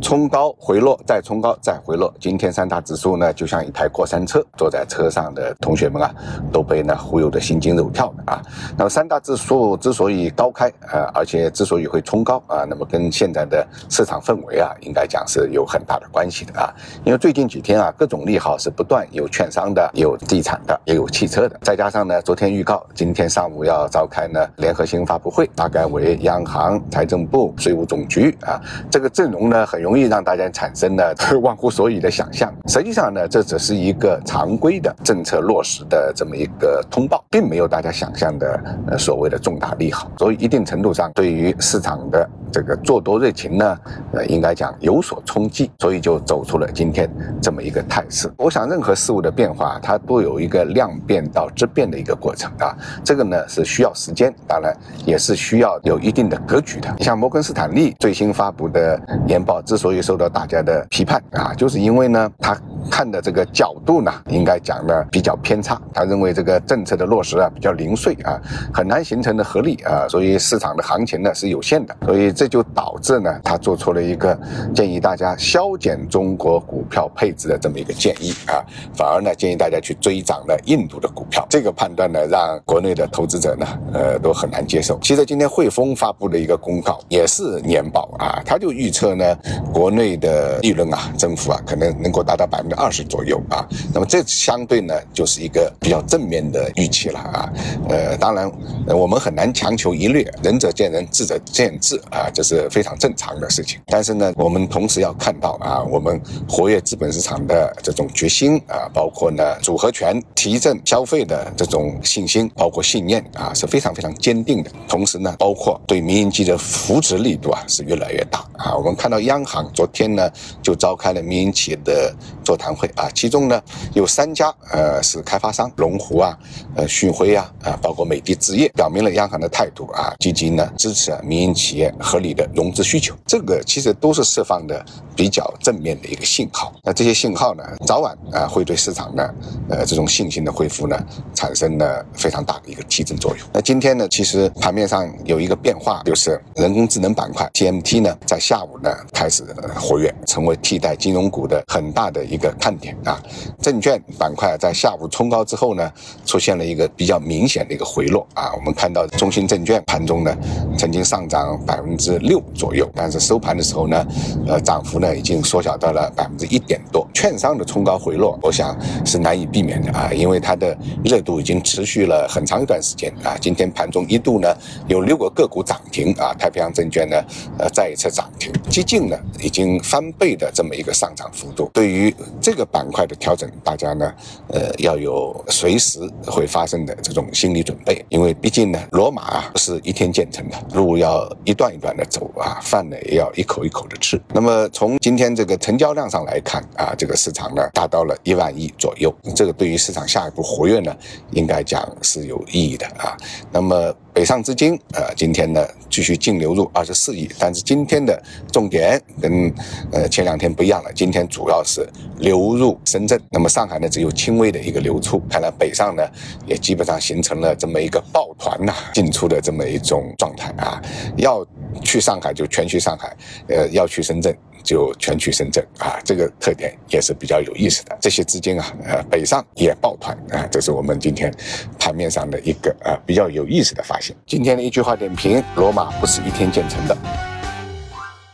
冲高回落，再冲高再回落。今天三大指数呢，就像一台过山车，坐在车上的同学们啊，都被呢忽悠的心惊肉跳的啊。那么三大指数之所以高开，呃，而且之所以会冲高啊，那么跟现在的市场氛围啊，应该讲是有很大的关系的啊。因为最近几天啊，各种利好是不断，有券商的，有地产的，也有汽车的。再加上呢，昨天预告今天上午要召开呢联合新闻发布会，大概为央行、财政部、税务总局啊，这个阵容呢很容。容易让大家产生呢 忘乎所以的想象。实际上呢，这只是一个常规的政策落实的这么一个通报，并没有大家想象的呃所谓的重大利好。所以一定程度上，对于市场的这个做多热情呢，呃，应该讲有所冲击，所以就走出了今天这么一个态势。我想，任何事物的变化，它都有一个量变到质变的一个过程啊。这个呢是需要时间，当然也是需要有一定的格局的。你像摩根斯坦利最新发布的年报之。所以受到大家的批判啊，就是因为呢，它看的这个角度呢，应该讲呢比较偏差。他认为这个政策的落实啊比较零碎啊，很难形成的合力啊，所以市场的行情呢是有限的。所以这就导致呢，他做出了一个建议大家削减中国股票配置的这么一个建议啊，反而呢建议大家去追涨了印度的股票。这个判断呢，让国内的投资者呢，呃，都很难接受。其实今天汇丰发布的一个公告也是年报啊，他就预测呢。国内的利润啊，增幅啊，可能能够达到百分之二十左右啊。那么这相对呢，就是一个比较正面的预期了啊。呃，当然，我们很难强求一律，仁者见仁，智者见智啊，这是非常正常的事情。但是呢，我们同时要看到啊，我们活跃资本市场的这种决心啊，包括呢组合拳提振消费的这种信心，包括信念啊，是非常非常坚定的。同时呢，包括对民营企业的扶持力度啊，是越来越大啊。我们看到央行。昨天呢，就召开了民营企业的座谈会啊，其中呢有三家呃是开发商，龙湖啊、呃旭辉啊啊，包括美的置业，表明了央行的态度啊，积极呢支持民营企业合理的融资需求，这个其实都是释放的比较正面的一个信号。那这些信号呢，早晚啊会对市场呢呃这种信心的恢复呢产生了非常大的一个提振作用。那今天呢，其实盘面上有一个变化，就是人工智能板块 TMT 呢在下午呢开始。活跃，成为替代金融股的很大的一个看点啊！证券板块在下午冲高之后呢，出现了一个比较明显的一个回落啊！我们看到中信证券盘中呢，曾经上涨百分之六左右，但是收盘的时候呢，呃，涨幅呢已经缩小到了百分之一点多。券商的冲高回落，我想是难以避免的啊，因为它的热度已经持续了很长一段时间啊。今天盘中一度呢，有六个个股涨停啊，太平洋证券呢，呃，再一次涨停，接近呢。已经翻倍的这么一个上涨幅度，对于这个板块的调整，大家呢，呃，要有随时会发生的这种心理准备，因为毕竟呢，罗马啊不是一天建成的，路要一段一段的走啊，饭呢也要一口一口的吃。那么从今天这个成交量上来看啊，这个市场呢达到了一万亿左右，这个对于市场下一步活跃呢，应该讲是有意义的啊。那么。北上资金，呃，今天呢继续净流入二十四亿，但是今天的重点跟呃前两天不一样了，今天主要是流入深圳，那么上海呢只有轻微的一个流出，看来北上呢也基本上形成了这么一个抱团呐进出的这么一种状态啊，要去上海就全去上海，呃，要去深圳。就全去深圳啊，这个特点也是比较有意思的。这些资金啊，呃，北上也抱团啊，这是我们今天盘面上的一个呃比较有意思的发现。今天的一句话点评：罗马不是一天建成的。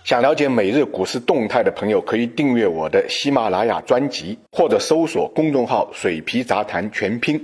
想了解每日股市动态的朋友，可以订阅我的喜马拉雅专辑，或者搜索公众号“水皮杂谈全拼”。